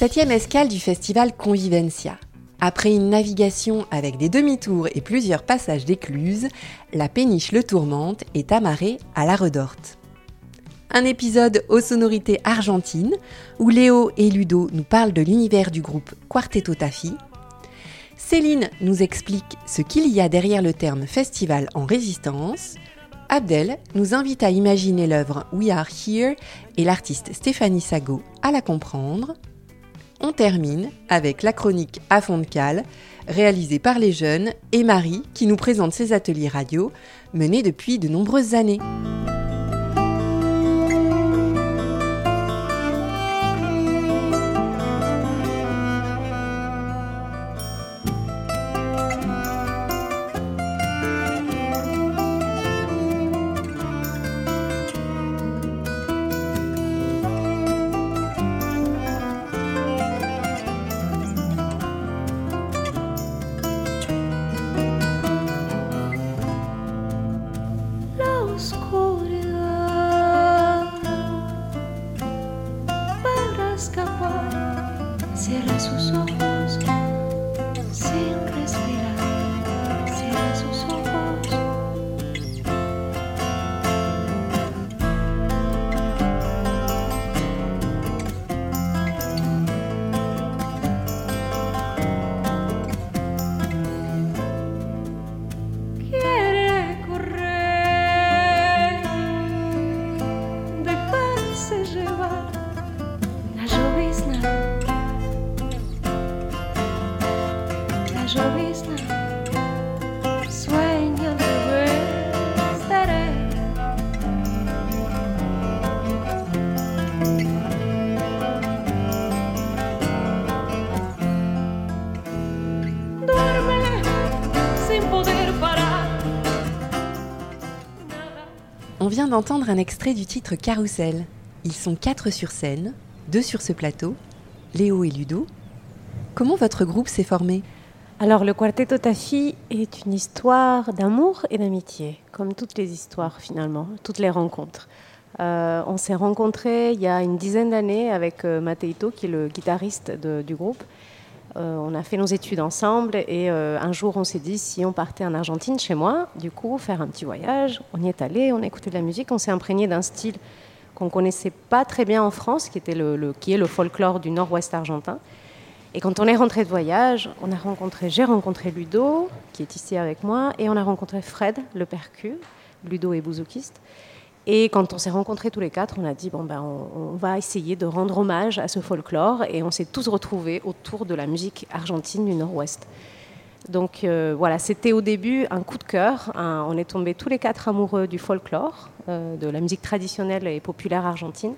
Septième escale du festival Convivencia. Après une navigation avec des demi-tours et plusieurs passages d'écluses, la péniche Le Tourmente est amarrée à la Redorte. Un épisode aux sonorités argentines où Léo et Ludo nous parlent de l'univers du groupe Quarteto Tafi. Céline nous explique ce qu'il y a derrière le terme festival en résistance. Abdel nous invite à imaginer l'œuvre We Are Here et l'artiste Stéphanie Sago à la comprendre. On termine avec la chronique à fond de cale, réalisée par les jeunes, et Marie qui nous présente ses ateliers radio menés depuis de nombreuses années. On vient d'entendre un extrait du titre Carousel. Ils sont quatre sur scène, deux sur ce plateau, Léo et Ludo. Comment votre groupe s'est formé? Alors le Quartetto Tafi est une histoire d'amour et d'amitié, comme toutes les histoires finalement, toutes les rencontres. Euh, on s'est rencontrés il y a une dizaine d'années avec euh, Mateito, qui est le guitariste du groupe. Euh, on a fait nos études ensemble et un jour on s'est dit si on partait en Argentine chez moi, du coup faire un petit voyage. On y est allé, on a écouté de la musique, on s'est imprégné d'un style qu'on connaissait pas très bien en France, qui, était le, qui est le folklore du nord-ouest argentin. Et quand on est rentré de voyage, on a rencontré, j'ai rencontré Ludo, qui est ici avec moi, et on a rencontré Fred, le percu. Ludo est bouzoukiste. Et quand on s'est rencontrés tous les quatre, on a dit bon ben on, va essayer de rendre hommage à ce folklore et on s'est tous retrouvés autour de la musique argentine du Nord-Ouest. Donc euh, voilà, c'était au début un coup de cœur. on est tombés tous les quatre amoureux du folklore, euh, de la musique traditionnelle et populaire argentine.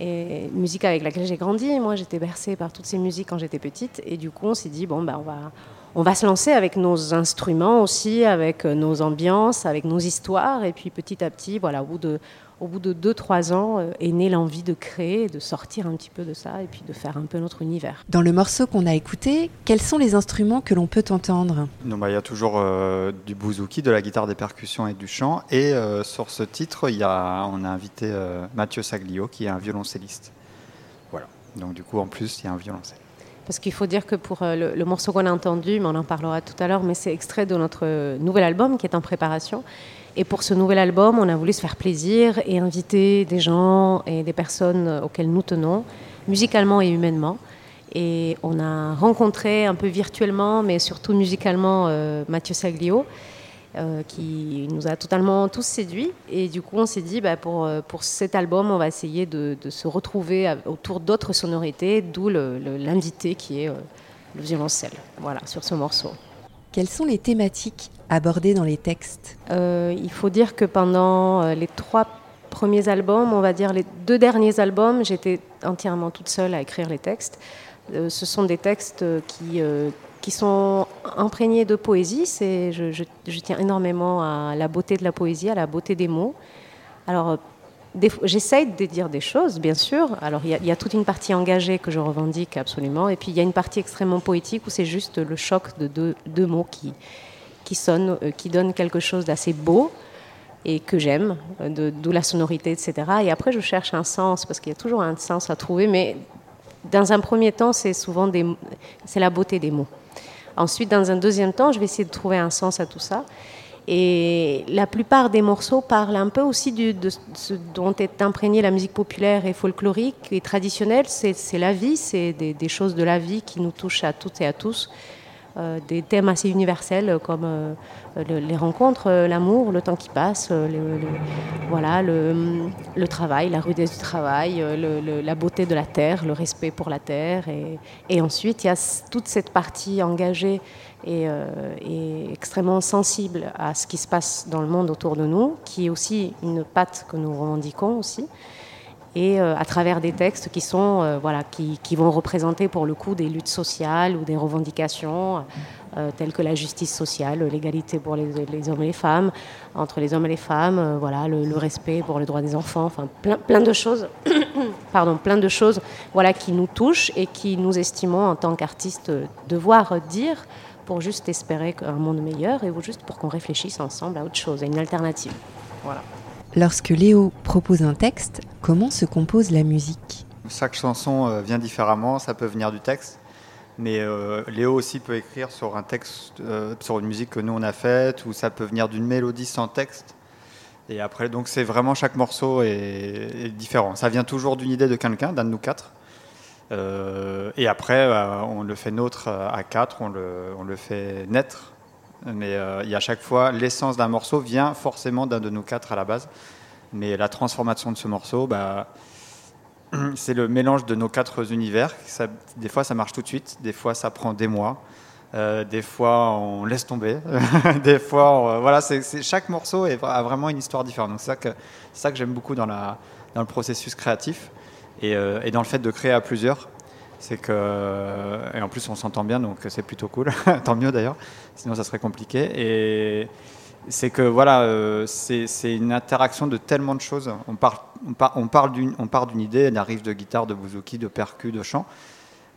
Et musique avec laquelle j'ai grandi. Moi, j'étais bercée par toutes ces musiques quand j'étais petite. Et du coup, on s'est dit, bon, ben, on va, on va se lancer avec nos instruments aussi, avec euh, nos ambiances, avec nos histoires. Et puis petit à petit, voilà, au bout de, au bout de 2-3 ans, euh, est née l'envie de créer, de sortir un petit peu de ça et puis de faire un peu notre univers. Dans le morceau qu'on a écouté, quels sont les instruments que l'on peut entendre? Bah, Il y a toujours euh, du bouzouki, de la guitare des percussions et du chant. Et sur ce titre, y a, on a invité Mathieu Saglio, qui est un violoncelliste. Voilà. Donc du coup, en plus, il y a un violoncelle. Parce qu'il faut dire que pour euh, le, morceau qu'on a entendu, mais on en parlera tout à l'heure, mais c'est extrait de notre euh, nouvel album qui est en préparation. Et pour ce nouvel album, on a voulu se faire plaisir et inviter des gens et des personnes auxquelles nous tenons, musicalement et humainement. Et on a rencontré un peu virtuellement, mais surtout musicalement, euh, Mathieu Saglio, euh, qui nous a totalement tous séduits. Et du coup, on s'est dit, bah, pour, euh, pour cet album, on va essayer de, se retrouver autour d'autres sonorités, d'où l'invité qui est euh, le violoncelle, voilà, sur ce morceau. Quelles sont les thématiques abordées dans les textes? Il faut dire que pendant les trois premiers albums, on va dire les deux derniers albums, j'étais entièrement toute seule à écrire les textes. ce sont des textes qui qui sont imprégnés de poésie. C'est, je, tiens énormément à la beauté de la poésie, à la beauté des mots. Alors, euh, j'essaye de dire des choses, bien sûr. Alors, il y, a toute une partie engagée que je revendique absolument, et puis il y a une partie extrêmement poétique où c'est juste le choc de deux, mots qui, qui sonnent, euh, qui donnent quelque chose d'assez beau et que j'aime, d'où la sonorité, etc. Et après, je cherche un sens, parce qu'il y a toujours un sens à trouver, mais dans un premier temps, c'est souvent des, c'est la beauté des mots. Ensuite, dans un deuxième temps, je vais essayer de trouver un sens à tout ça. Et la plupart des morceaux parlent un peu aussi de ce dont est imprégnée la musique populaire et folklorique et traditionnelle. C'est la vie, c'est des, choses de la vie qui nous touchent à toutes et à tous. Euh, des thèmes assez universels comme euh, les rencontres, euh, l'amour, le temps qui passe, le, voilà, le, travail, la rudesse du travail, la beauté de la terre, le respect pour la terre. Et, ensuite, il y a toute cette partie engagée et, extrêmement sensible à ce qui se passe dans le monde autour de nous, qui est aussi une patte que nous revendiquons aussi et euh, à travers des textes qui sont euh, voilà qui, vont représenter pour le coup des luttes sociales ou des revendications euh, telles que la justice sociale, l'égalité pour les, hommes et les femmes, entre les hommes et les femmes, voilà le, respect pour le droit des enfants, enfin plein, plein de choses, pardon, plein de choses voilà qui nous touchent et qui nous estimons en tant qu'artistes devoir dire pour juste espérer un monde meilleur et juste pour qu'on réfléchisse ensemble à autre chose, à une alternative. Voilà. Lorsque Léo propose un texte, comment se compose la musique? Chaque chanson euh, vient différemment, ça peut venir du texte. Mais euh, Léo aussi peut écrire sur un texte, euh, sur une musique que nous on a faite, ou ça peut venir d'une mélodie sans texte. Et après, donc c'est vraiment chaque morceau est, différent. Ça vient toujours d'une idée de quelqu'un, d'un de nous quatre. et après, on le fait nôtre à quatre, on le, on le fait naître mais euh, il y a à chaque fois, l'essence d'un morceau vient forcément d'un de nous quatre à la base. Mais la transformation de ce morceau, bah, c'est le mélange de nos quatre univers. des fois, ça marche tout de suite, des fois, ça prend des mois. Euh, des fois, on laisse tomber. des fois, voilà, c'est, chaque morceau a vraiment une histoire différente. C'est ça que, j'aime beaucoup dans, le processus créatif euh, et, dans le fait de créer à plusieurs c'est que et en plus on s'entend bien donc c'est plutôt cool. Tant mieux d'ailleurs. Sinon ça serait compliqué. Et c'est que voilà euh, c'est une interaction de tellement de choses. On part on, on parle d'une on part d'une idée elle arrive de guitare de bouzouki de percu de chant.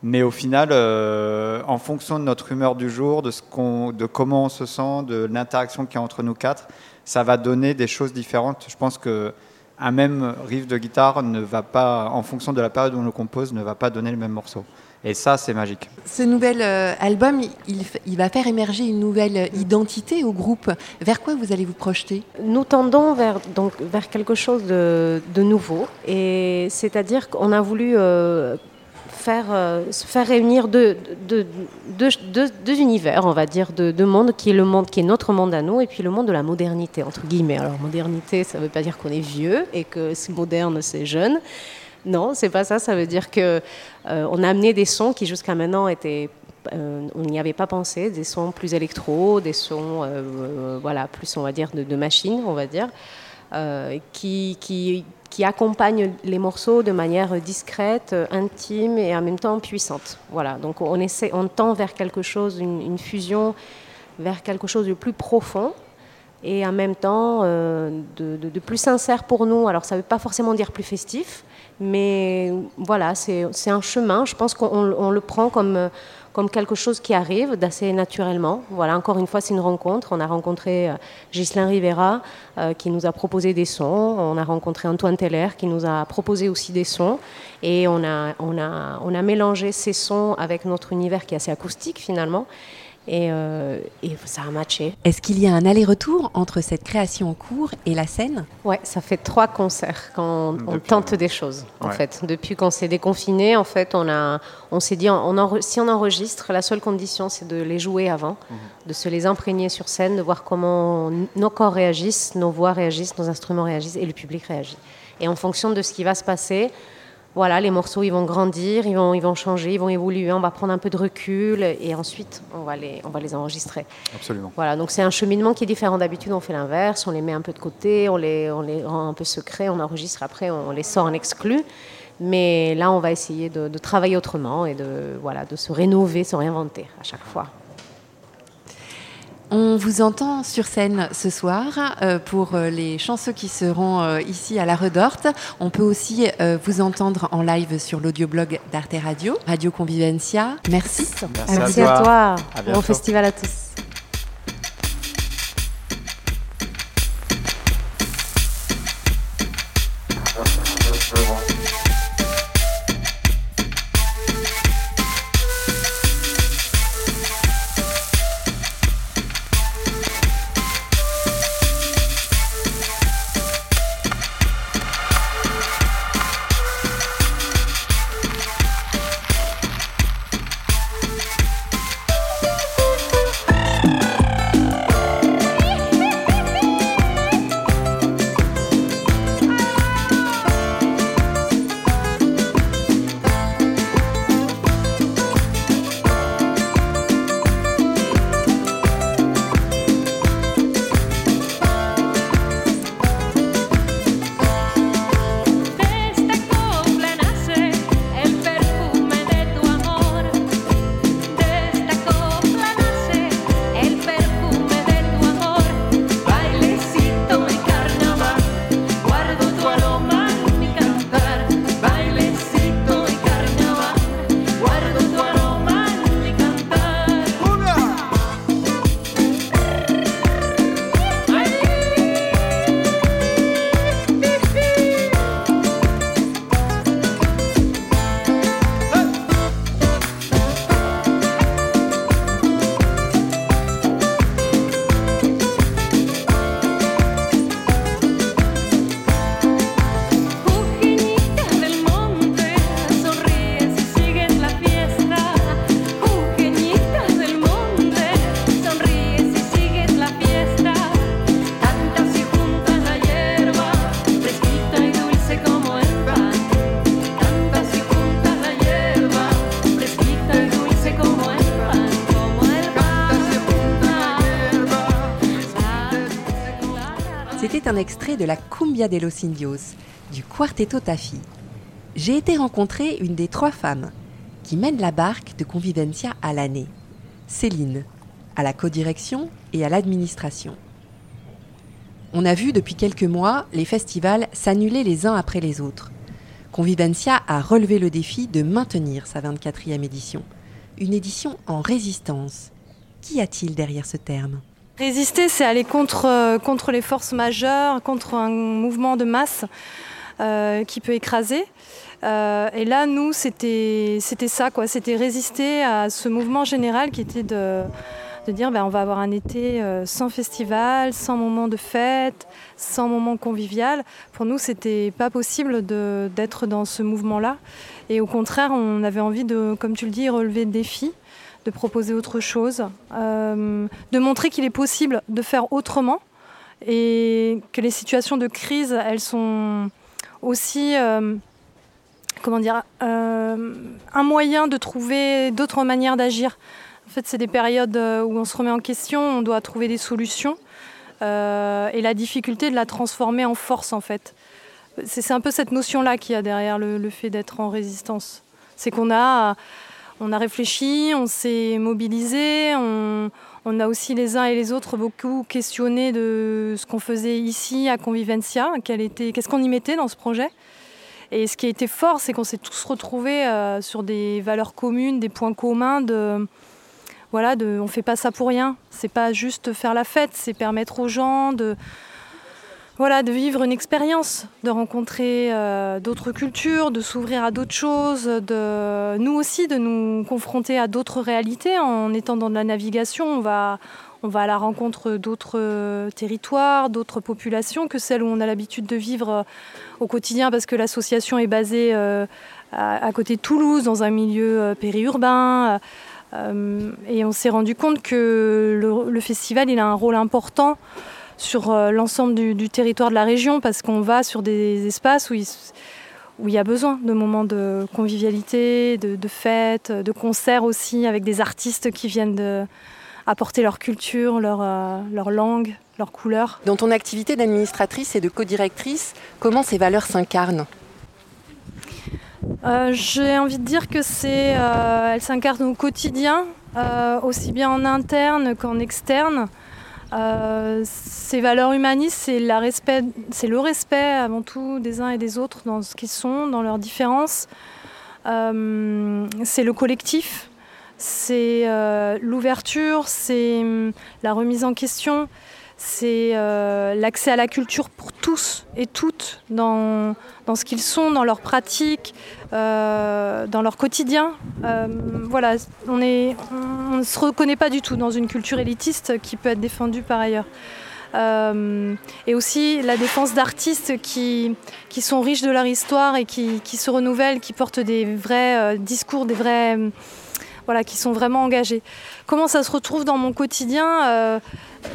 Mais au final euh, en fonction de notre humeur du jour de ce qu'on de comment on se sent de l'interaction qu'il y a entre nous quatre ça va donner des choses différentes. Je pense que un même riff de guitare ne va pas, en fonction de la période où on le compose, ne va pas donner le même morceau. Et ça, c'est magique. Ce nouvel euh, album, il, va faire émerger une nouvelle identité au groupe. Vers quoi vous allez vous projeter? Nous tendons vers, donc, vers quelque chose de, nouveau. Et c'est-à-dire qu'on a voulu euh, faire, euh, faire réunir deux, univers, on va dire, de deux mondes, qui est le monde qui est notre monde à nous, et puis le monde de la modernité, entre guillemets. Alors, modernité, ça ne veut pas dire qu'on est vieux et que c'est moderne, c'est jeune. Non, c'est pas ça. Ça veut dire que euh, a amené des sons qui jusqu'à maintenant étaient euh, on n'y avait pas pensé, des sons plus électro, des sons, voilà, plus on va dire de, machines, on va dire, qui, qui accompagne les morceaux de manière discrète, intime et en même temps puissante. Voilà, donc on, essaie, on tend vers quelque chose, une, fusion, vers quelque chose de plus profond et en même temps euh, de, plus sincère pour nous. Alors ça ne veut pas forcément dire plus festif, mais voilà, c'est un chemin. Je pense qu'on le prend comme comme quelque chose qui arrive d'assez naturellement. Voilà, encore une fois, c'est une rencontre. On a rencontré euh, Ghislain Rivera euh, qui nous a proposé des sons. On a rencontré Antoine Teller qui nous a proposé aussi des sons. Et on a, on a, on a mélangé ces sons avec notre univers qui est assez acoustique finalement. Euh, et, ça a matché. Est-ce qu'il y a un aller-retour entre cette création en cours et la scène? Ouais, ça fait trois concerts quand on, tente des choses. En fait, depuis qu'on s'est déconfiné, en fait, on a, on s'est dit, on si on enregistre, la seule condition, c'est de les jouer avant, mhm. de se les imprégner sur scène, de voir comment nos corps réagissent, nos voix réagissent, nos instruments réagissent et le public réagit. Et en fonction de ce qui va se passer, voilà, les morceaux, ils vont grandir, ils vont, ils vont changer, ils vont évoluer, on va prendre un peu de recul et ensuite, on va les, on va les enregistrer. Absolument. Voilà, donc c'est un cheminement qui est différent d'habitude, on fait l'inverse, on les met un peu de côté, on les, on les rend un peu secrets, on enregistre après, on les sort en exclu. Mais là, on va essayer de, de travailler autrement et de, voilà, de se rénover, se réinventer à chaque fois. On vous entend sur scène ce soir euh, pour euh, les chanceux qui seront euh, ici à la Redorte. On peut aussi vous entendre en live sur l'audioblog d'Arte Radio, Radio Convivencia. Merci. Merci, à toi. Bon festival à tous. De los Indios, du Quarteto Tafi. J'ai été rencontrer une des trois femmes qui mènent la barque de Convivencia à l'année, Céline, à la codirection et à l'administration. On a vu depuis quelques mois les festivals s'annuler les uns après les autres. Convivencia a relevé le défi de maintenir sa 24e édition. Une édition en résistance. Qu'y a-t-il derrière ce terme? Résister, c'est aller contre, euh, contre les forces majeures, contre un mouvement de masse euh, qui peut écraser. Euh, et là, nous, c'était ça, quoi. C'était résister à ce mouvement général qui était de, de dire ben, on va avoir un été sans festival, sans moment de fête, sans moment convivial. Pour nous, c'était pas possible d'être dans ce mouvement-là. Et au contraire, on avait envie de, comme tu le dis, relever le défi de proposer autre chose, euh, de montrer qu'il est possible de faire autrement et que les situations de crise, elles sont aussi, euh, comment dire, euh, un moyen de trouver d'autres manières d'agir. En fait, c'est des périodes où on se remet en question, on doit trouver des solutions et la difficulté de la transformer en force, en fait. C'est un peu cette notion-là qu'il y a derrière le, le fait d'être en résistance. C'est qu'on a on a réfléchi, on s'est mobilisé, on, a aussi les uns et les autres beaucoup questionné de ce qu'on faisait ici à Convivencia, qu'est-ce qu'on y mettait dans ce projet. Et ce qui a été fort, c'est qu'on s'est tous retrouvés euh, sur des valeurs communes, des points communs de voilà, on fait pas ça pour rien. C'est pas juste faire la fête, c'est permettre aux gens de, voilà, de vivre une expérience, de rencontrer euh, d'autres cultures, de s'ouvrir à d'autres choses, de nous aussi de nous confronter à d'autres réalités. En étant dans de la navigation, on va, à la rencontre d'autres territoires, d'autres populations que celles où on a l'habitude de vivre euh, au quotidien parce que l'association est basée euh, à, côté de Toulouse, dans un milieu périurbain. et on s'est rendu compte que le, le, festival il a un rôle important sur euh, l'ensemble du, territoire de la région parce qu'on va sur des espaces où il, où il y a besoin de moments de convivialité, de, de fêtes, de concerts aussi avec des artistes qui viennent de, apporter leur culture, leur, euh, leur langue, leur couleur. Dans ton activité d'administratrice et de co-directrice, comment ces valeurs s'incarnent? Euh, J'ai envie de dire que c'est, elles s'incarnent au quotidien, aussi bien en interne qu'en externe. Euh, ces valeurs humanistes, c'est le respect avant tout des uns et des autres dans ce qu'ils sont, dans leurs différences. Euh, c'est le collectif, c'est euh, l'ouverture, c'est la remise en question, c'est euh, l'accès à la culture pour tous et toutes dans, dans ce qu'ils sont, dans leurs pratiques, euh, dans leur quotidien. Euh, voilà, on ne on se reconnaît pas du tout dans une culture élitiste qui peut être défendue par ailleurs. et aussi la défense d'artistes qui, qui sont riches de leur histoire et qui, qui se renouvellent, qui portent des vrais discours, des vrais voilà, qui sont vraiment engagés. Comment ça se retrouve dans mon quotidien?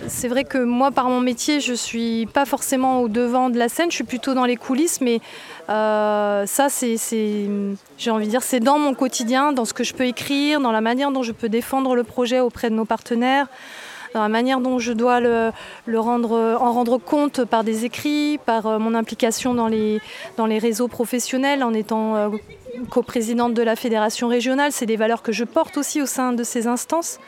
C'est vrai que moi, par mon métier, je ne suis pas forcément au devant de la scène, je suis plutôt dans les coulisses, mais euh, ça, c'est, j'ai envie de dire, c'est dans mon quotidien, dans ce que je peux écrire, dans la manière dont je peux défendre le projet auprès de nos partenaires dans la manière dont je dois en rendre compte par des écrits, par euh, mon implication dans les, dans les réseaux professionnels, en étant coprésidente de la fédération régionale. C'est des valeurs que je porte aussi au sein de ces instances.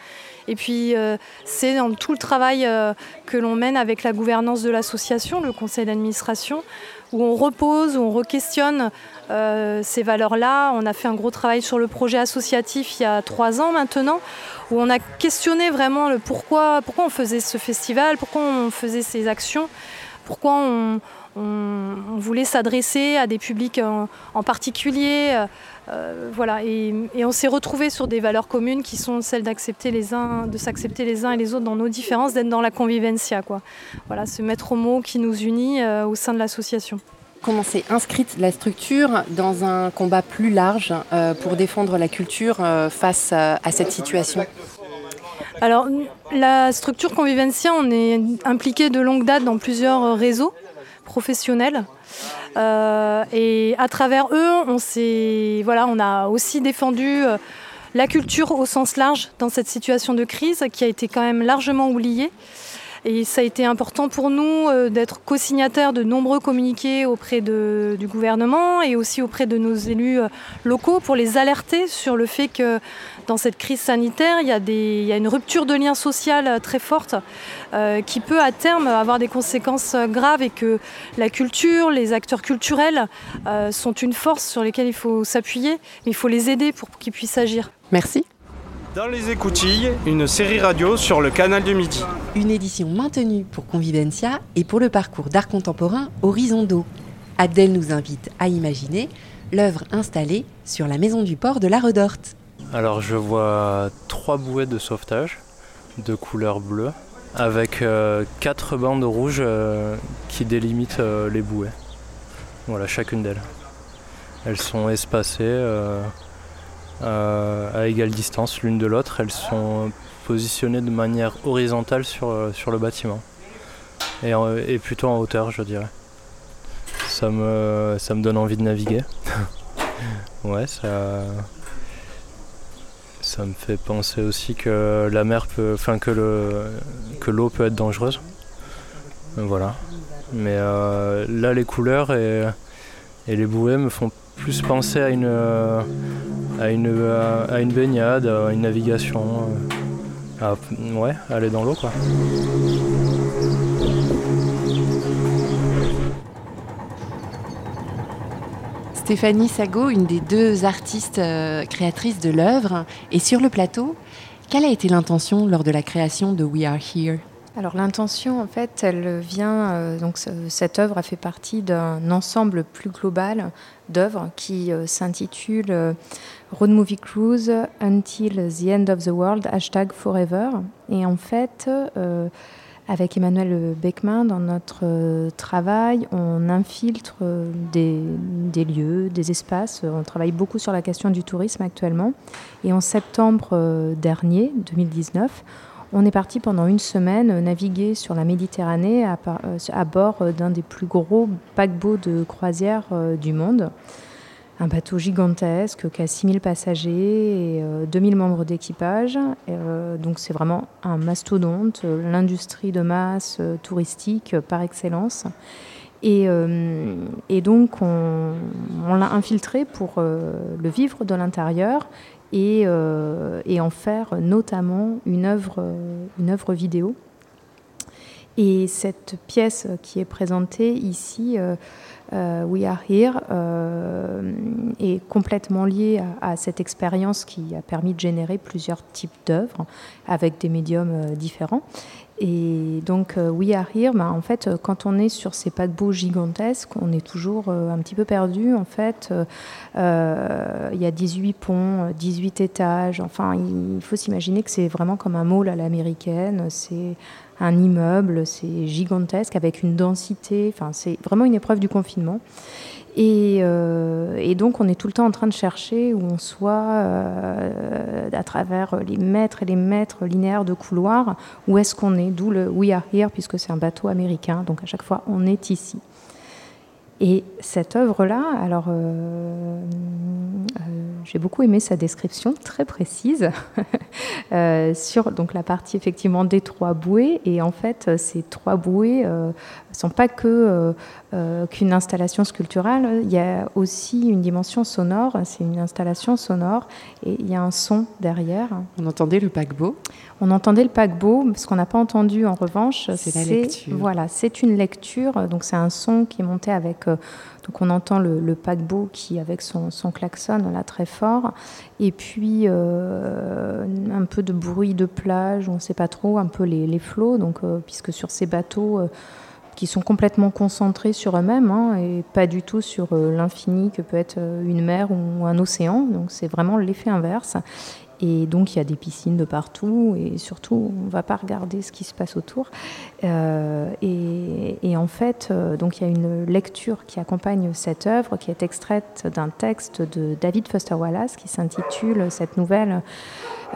Et puis, euh, c'est dans tout le travail euh, que l'on mène avec la gouvernance de l'association, le conseil d'administration, où on repose, où on re-questionne euh, ces valeurs-là. On a fait un gros travail sur le projet associatif il y a trois ans maintenant, où on a questionné vraiment le pourquoi, pourquoi on faisait ce festival, pourquoi on faisait ces actions, pourquoi on, on, voulait s'adresser à des publics en, particulier. Euh, euh, voilà, et, on s'est retrouvé sur des valeurs communes qui sont celles d'accepter les uns, de s'accepter les uns et les autres dans nos différences, d'être dans la convivencia, quoi. Voilà, ce maître mot qui nous unit euh, au sein de l'association. Comment s'est inscrite la structure dans un combat plus large pour défendre la culture face à, à cette situation? Alors, la structure Convivencia, on est impliqué de longue date dans plusieurs réseaux professionnels. Euh, et à travers eux, on, voilà, on a aussi défendu euh, la culture au sens large dans cette situation de crise qui a été quand même largement oubliée. Et ça a été important pour nous euh, d'être co-signataires de nombreux communiqués auprès du gouvernement et aussi auprès de nos élus euh, locaux pour les alerter sur le fait que dans cette crise sanitaire, il y a, une rupture de lien social très forte qui peut à terme avoir des conséquences graves et que la culture, les acteurs culturels sont une force sur lesquelles il faut s'appuyer, mais il faut les aider pour qu'ils puissent agir. Merci. Dans les écoutilles, une série radio sur le canal du Midi. Une édition maintenue pour Convivencia et pour le parcours d'art contemporain Horizon d'eau. Abdel nous invite à imaginer l'œuvre installée sur la maison du port de la Redorte. Alors je vois trois bouées de sauvetage de couleur bleue avec euh, quatre bandes rouges euh, qui délimitent euh, les bouées. Voilà, chacune d'elles. Elles sont espacées euh, à égale distance l'une de l'autre. Elles sont positionnées de manière horizontale sur, euh, sur le bâtiment et, plutôt en hauteur, je dirais. Ça me, ça me donne envie de naviguer. ouais, ça, ça me fait penser aussi que la mer peut, enfin que le, que l'eau peut être dangereuse. Voilà. Mais euh, là, les couleurs et, et les bouées me font plus penser à une, euh, à une, à une baignade, à une navigation. Euh, à, aller dans l'eau quoi. Stéphanie Sago, une des deux artistes euh, créatrices de l'œuvre, est sur le plateau. Quelle a été l'intention lors de la création de We Are Here? Alors l'intention, en fait, elle vient. Euh, donc cette œuvre a fait partie d'un ensemble plus global d'œuvres qui euh, s'intitule euh, Road Movie Cruise Until the End of the World hashtag Forever. Et en fait, avec Emmanuel Beckman, dans notre travail, on infiltre des, des, lieux, des espaces. On travaille beaucoup sur la question du tourisme actuellement. Et en septembre dernier, 2019, on est parti pendant une semaine naviguer sur la Méditerranée à, euh, bord euh, d'un des plus gros paquebots de croisière euh, du monde. Un bateau gigantesque qui a 6000 passagers et 2000 membres d'équipage. donc c'est vraiment un mastodonte, l'industrie de masse touristique par excellence. Et, donc on, on l'a infiltré pour le vivre de l'intérieur euh, et, en faire notamment une œuvre, une œuvre vidéo. Et cette pièce qui est présentée ici, euh, euh, We Are Here, est complètement liée à, cette expérience qui a permis de générer plusieurs types d'œuvres avec des médiums différents. Et donc, euh, We Are Here, en fait, euh, quand on est sur ces paquebots gigantesques, on est toujours euh, un petit peu perdu. En fait, il y a 18 ponts, 18 étages. Enfin, il faut s'imaginer que c'est vraiment comme un mall à l'américaine. C'est un immeuble, c'est gigantesque avec une densité. Enfin, c'est vraiment une épreuve du confinement. Euh, et, donc, on est tout le temps en train de chercher où on soit euh, à travers les mètres et les mètres linéaires de couloirs, où est-ce qu'on est, d'où le We Are Here, puisque c'est un bateau américain. Donc, à chaque fois, on est ici. Et cette œuvre-là, alors euh, j'ai beaucoup aimé sa description très précise sur donc la partie effectivement des trois bouées. Et en fait, ces trois bouées ne sont pas que euh, qu'une installation sculpturale, il y a aussi une dimension sonore. C'est une installation sonore et il y a un son derrière. On entendait le paquebot On entendait le paquebot. Ce qu'on n'a pas entendu en revanche, c'est la lecture. Voilà, c'est une lecture. Donc c'est un son qui est monté avec. Euh, donc on entend le, paquebot qui, avec son, son, klaxon, là très fort. Et puis euh, un peu de bruit de plage, on ne sait pas trop, un peu les, flots. Donc, puisque sur ces bateaux qui sont complètement concentrés sur eux-mêmes hein, et pas du tout sur euh, l'infini que peut être euh, une mer ou un océan. Donc c'est vraiment l'effet inverse. Et donc il y a des piscines de partout et surtout on ne va pas regarder ce qui se passe autour. Euh, et, en fait, donc il y a une lecture qui accompagne cette œuvre qui est extraite d'un texte de David Foster Wallace qui s'intitule cette nouvelle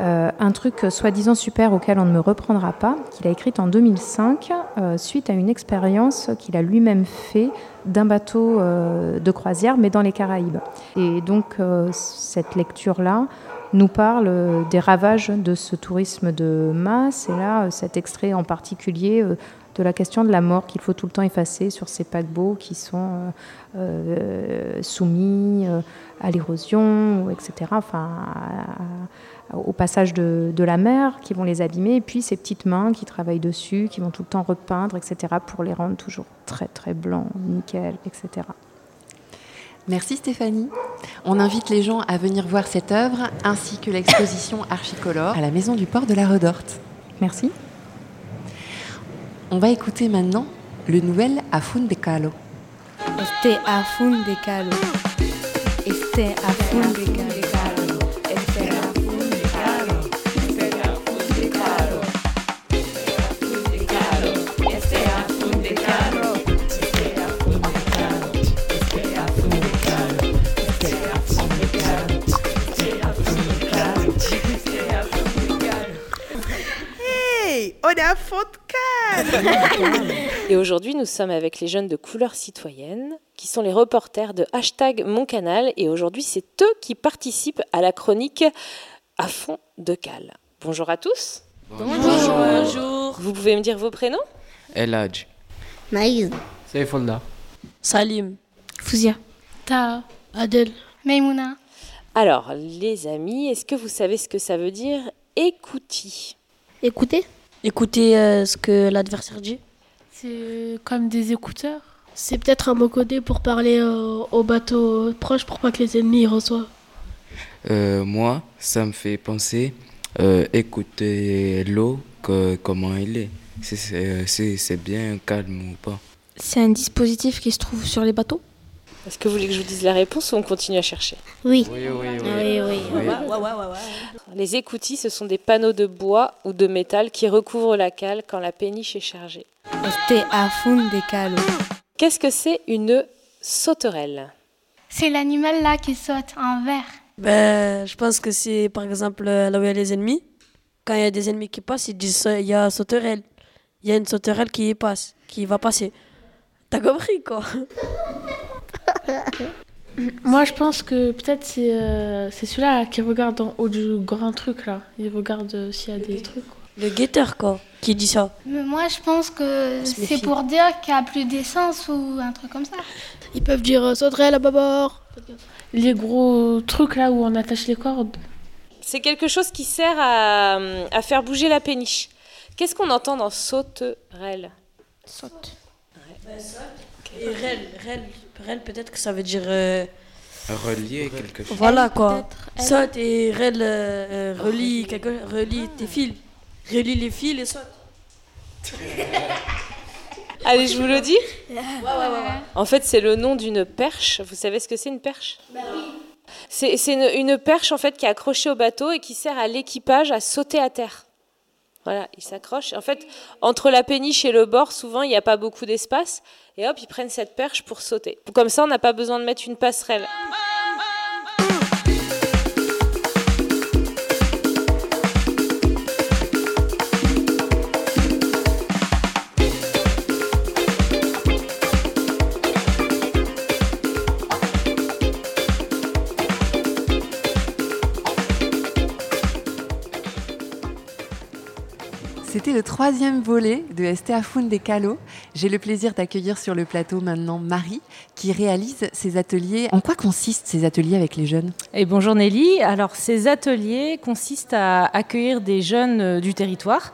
euh, un truc soi-disant super auquel on ne me reprendra pas, qu'il a écrit en 2005 euh, suite à une expérience qu'il a lui-même fait d'un bateau euh, de croisière, mais dans les Caraïbes. Et donc cette lecture-là nous parle des ravages de ce tourisme de masse. Et là, cet extrait en particulier de la question de la mort qu'il faut tout le temps effacer sur ces paquebots qui sont soumis à l'érosion, etc. Enfin, au passage de, la mer qui vont les abîmer, et puis ces petites mains qui travaillent dessus, qui vont tout le temps repeindre, etc., pour les rendre toujours très très blancs, nickel, etc. Merci Stéphanie. On invite les gens à venir voir cette œuvre ainsi que l'exposition Archicolore à la Maison du Port de la Redorte. Merci. On va écouter maintenant le nouvel Afun de Calo. Este Afun de Calo. Este Afun de Calo. Et aujourd'hui, nous sommes avec les jeunes de Couleur Citoyenne, qui sont les reporters de hashtag Mon Canal. Et aujourd'hui, c'est eux qui participent à la chronique à fond de cale. Bonjour à tous. Bonjour. Bonjour. Vous pouvez me dire vos prénoms? Eladj. Maïs. Saifolda. Salim. Fouzia. Ta. Adel. Meimouna. Alors, les amis, est-ce que vous savez ce que ça veut dire écoutis Écouter? Écouter euh, ce que l'adversaire dit C'est comme des écouteurs. C'est peut-être un mot codé pour parler euh, au bateau proche pour pas que les ennemis reçoivent. Euh, moi, ça me fait penser écouter l'eau, comment elle est. Si c'est bien calme ou pas. C'est un dispositif qui se trouve sur les bateaux est-ce que vous voulez que je vous dise la réponse ou on continue à chercher Oui. Oui, oui, oui. oui, oui. Les écoutis, ce sont des panneaux de bois ou de métal qui recouvrent la cale quand la péniche est chargée. Qu'est-ce que c'est une sauterelle C'est l'animal là qui saute en vert. Ben, je pense que c'est par exemple là où il y a les ennemis. Quand il y a des ennemis qui passent, ils disent il y a sauterelle. Il y a une sauterelle qui passe, qui va passer. T'as compris quoi? Moi, je pense que peut-être c'est euh, celui-là qui regarde en haut du grand truc là. Il regarde euh, s'il y a des trucs. Le guetteur, quoi, qui dit ça. Mais moi, je pense que c'est pour dire qu'il n'y a plus d'essence ou un truc comme ça. Ils peuvent dire euh, sauterelle à bâbord. Les gros trucs là où on attache les cordes. C'est quelque chose qui sert à, à faire bouger la péniche. Qu'est-ce qu'on entend dans sauterelle Saute. Ouais. Et rel, rel, rel peut-être que ça veut dire. Euh, relier quelque chose. Voilà quoi. Saute et rel euh, relie, quelque, relie tes fils. Relie les fils et saute. Allez, je vous le dis ouais, ouais, ouais, En fait, c'est le nom d'une perche. Vous savez ce que c'est une perche? Bah oui. C'est une, une, perche en fait qui est accrochée au bateau et qui sert à l'équipage à sauter à terre. Voilà, ils s'accrochent. En fait, entre la péniche et le bord, souvent, il n'y a pas beaucoup d'espace. Et hop, ils prennent cette perche pour sauter. Comme ça, on n'a pas besoin de mettre une passerelle. Le troisième volet de des Calo. J'ai le plaisir d'accueillir sur le plateau maintenant Marie, qui réalise ces ateliers. En quoi consistent ces ateliers avec les jeunes? Et Bonjour Nelly. Alors, ces ateliers consistent à accueillir des jeunes euh, du territoire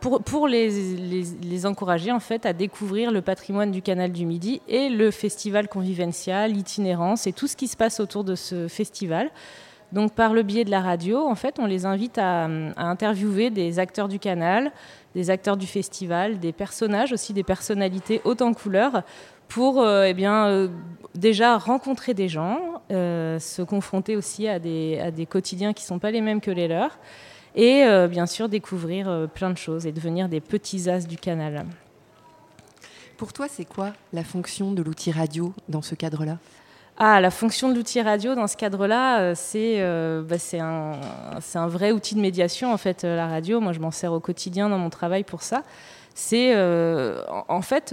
pour, les, encourager en fait à découvrir le patrimoine du canal du Midi et le festival convivencial, l'itinérance et tout ce qui se passe autour de ce festival. Donc par le biais de la radio, en fait, on les invite à, interviewer des acteurs du canal, des acteurs du festival, des personnages aussi, des personnalités hautes en couleurs, pour euh, eh bien, euh, déjà rencontrer des gens, euh, se confronter aussi à des, à des quotidiens qui ne sont pas les mêmes que les leurs, et bien sûr découvrir plein de choses et devenir des petits as du canal. Pour toi, c'est quoi la fonction de l'outil radio dans ce cadre-là? Ah, la fonction de l'outil radio dans ce cadre-là, euh, c'est euh, bah, un, un, vrai outil de médiation en fait. Euh, la radio, moi je m'en sers au quotidien dans mon travail pour ça. C'est en, fait,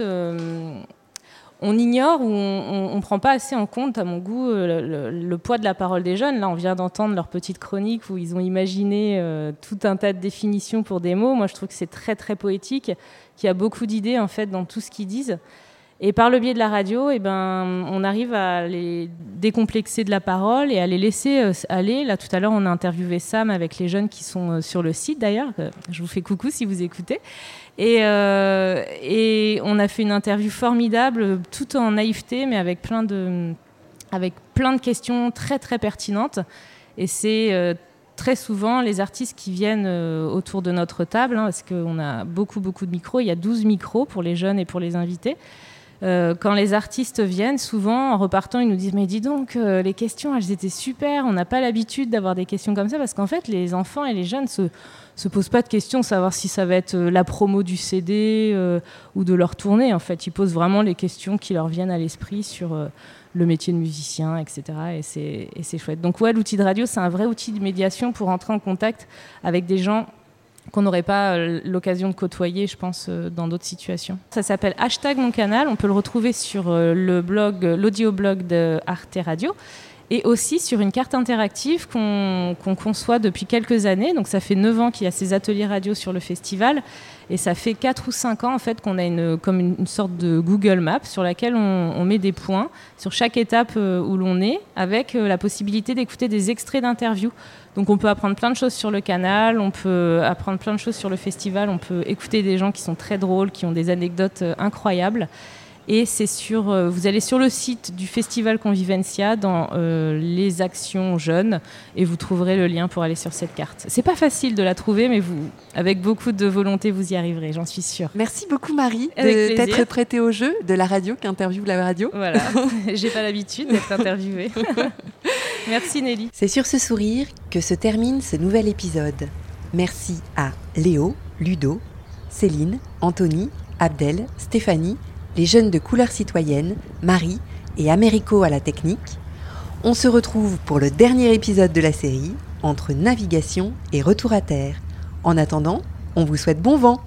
on ignore ou on ne prend pas assez en compte, à mon goût, le, le, poids de la parole des jeunes. Là, on vient d'entendre leur petite chronique où ils ont imaginé euh, tout un tas de définitions pour des mots. Moi, je trouve que c'est très, très poétique, qu'il y a beaucoup d'idées, en fait, dans tout ce qu'ils disent. Et par le biais de la radio, eh ben, on arrive à les décomplexer de la parole et à les laisser euh, aller. Là, tout à l'heure, on a interviewé Sam avec les jeunes qui sont euh, sur le site, d'ailleurs. Je vous fais coucou si vous écoutez. Et, euh, et, on a fait une interview formidable, tout en naïveté, mais avec plein de, avec plein de questions très, très pertinentes. Et c'est très souvent les artistes qui viennent autour de notre table, hein, parce qu'on a beaucoup, beaucoup de micros. Il y a 12 micros pour les jeunes et pour les invités. Euh, quand les artistes viennent, souvent en repartant, ils nous disent Mais dis donc, euh, les questions, elles étaient super. On n'a pas l'habitude d'avoir des questions comme ça parce qu'en fait, les enfants et les jeunes se, se posent pas de questions, savoir si ça va être euh, la promo du CD ou de leur tournée. En fait, ils posent vraiment les questions qui leur viennent à l'esprit sur le métier de musicien, etc. Et c'est chouette. Donc, ouais, l'outil de radio, c'est un vrai outil de médiation pour entrer en contact avec des gens qu'on n'aurait pas euh, l'occasion de côtoyer, je pense, euh, dans d'autres situations. Ça s'appelle Hashtag Mon Canal. On peut le retrouver sur euh, le blog, l'audio-blog de Arte Radio et aussi sur une carte interactive qu'on conçoit depuis quelques années. Donc ça fait 9 ans qu'il y a ces ateliers radio sur le festival et ça fait 4 ou 5 ans en fait qu'on a une, comme une, sorte de Google Maps sur laquelle on, on met des points sur chaque étape où l'on est avec la possibilité d'écouter des extraits d'interviews. Donc on peut apprendre plein de choses sur le canal, on peut apprendre plein de choses sur le festival, on peut écouter des gens qui sont très drôles, qui ont des anecdotes euh, incroyables. Et c'est sur, euh, vous allez sur le site du festival Convivencia dans euh, les actions jeunes et vous trouverez le lien pour aller sur cette carte. C'est pas facile de la trouver, mais vous, avec beaucoup de volonté, vous y arriverez, j'en suis sûre. Merci beaucoup Marie de t'être prêtée au jeu de la radio qui interviewe la radio. Voilà, j'ai pas l'habitude d'être interviewée. Merci Nelly. C'est sur ce sourire que se termine ce nouvel épisode. Merci à Léo, Ludo, Céline, Anthony, Abdel, Stéphanie les jeunes de couleur citoyenne, Marie et Américo à la technique. On se retrouve pour le dernier épisode de la série, entre navigation et retour à terre. En attendant, on vous souhaite bon vent.